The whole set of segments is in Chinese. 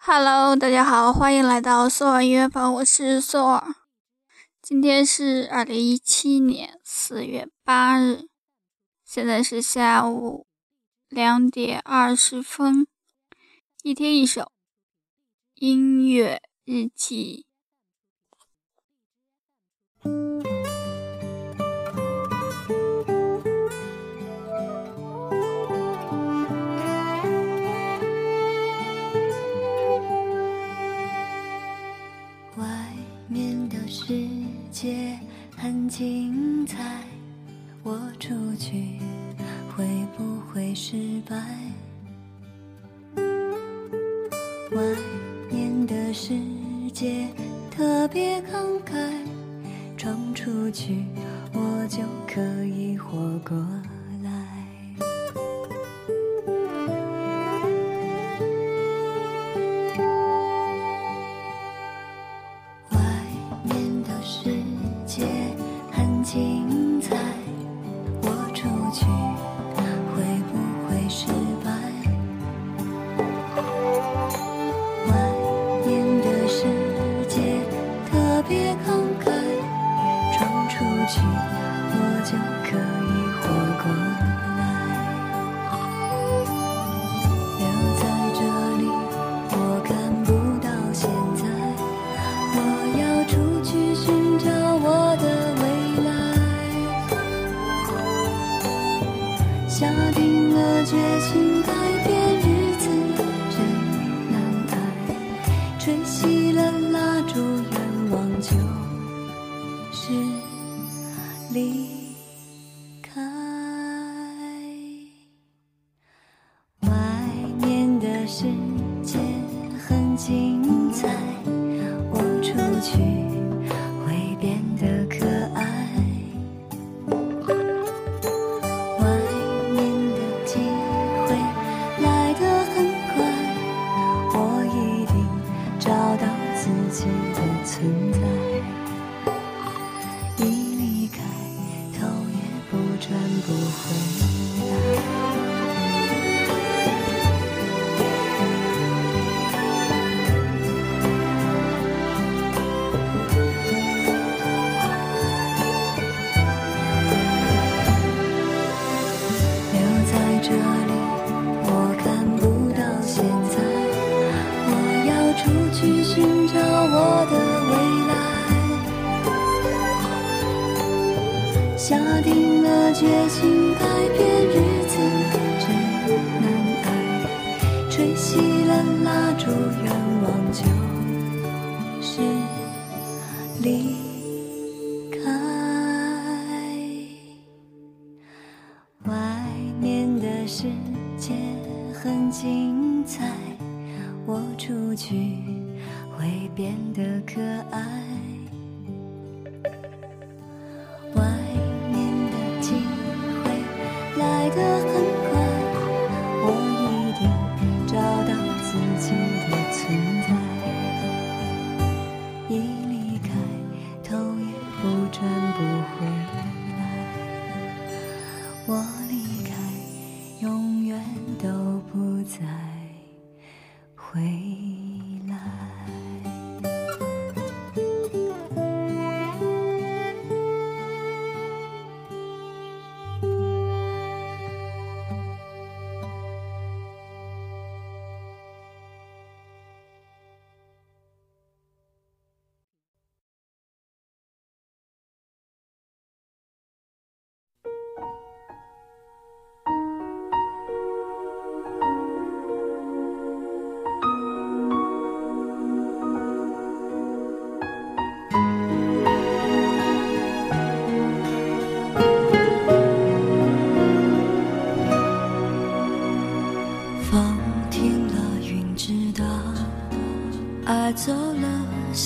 Hello，大家好，欢迎来到苏尔音乐房，我是苏尔。今天是二零一七年四月八日，现在是下午两点二十分。一天一首音乐日记。很精彩，我出去会不会失败？外面的世界特别慷慨，闯出去我就可以活过。去。下定了决心，改变日子真难挨。吹熄了蜡烛，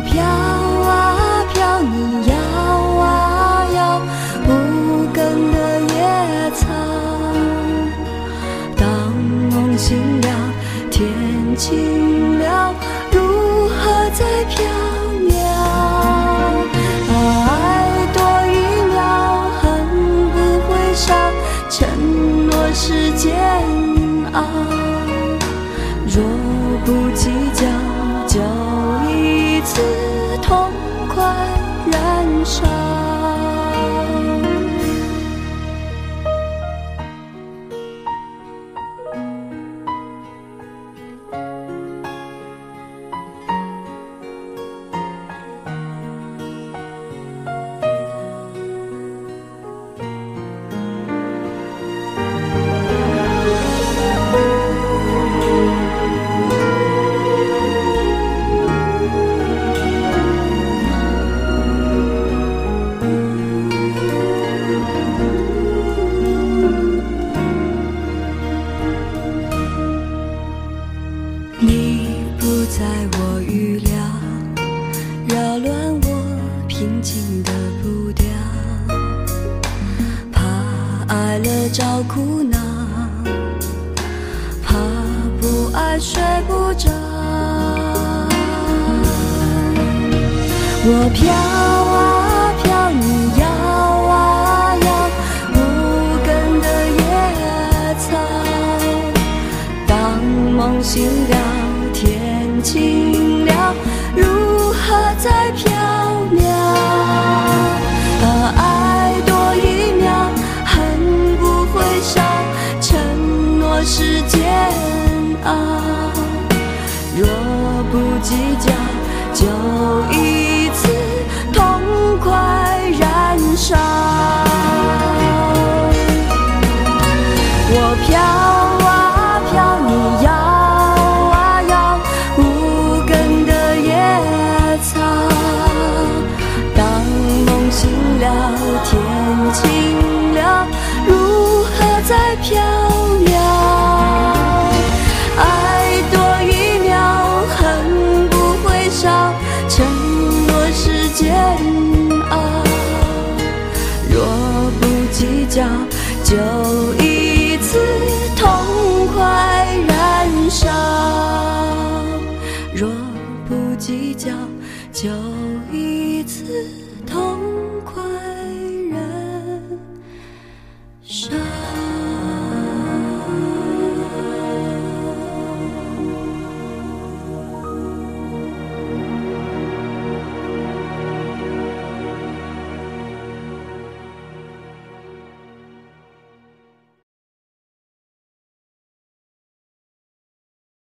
飘啊飘，你摇啊摇，无根的野草。当梦醒了，天晴了，如何再飘渺？爱多一秒，恨不会少，承诺是煎熬。若不计较，伤睡不着。我飘啊飘，你摇啊摇，无根的野草。当梦醒了，天晴了，如何再飘渺？啊，爱多一秒，恨不会少，承诺是煎啊。若不计较，就一就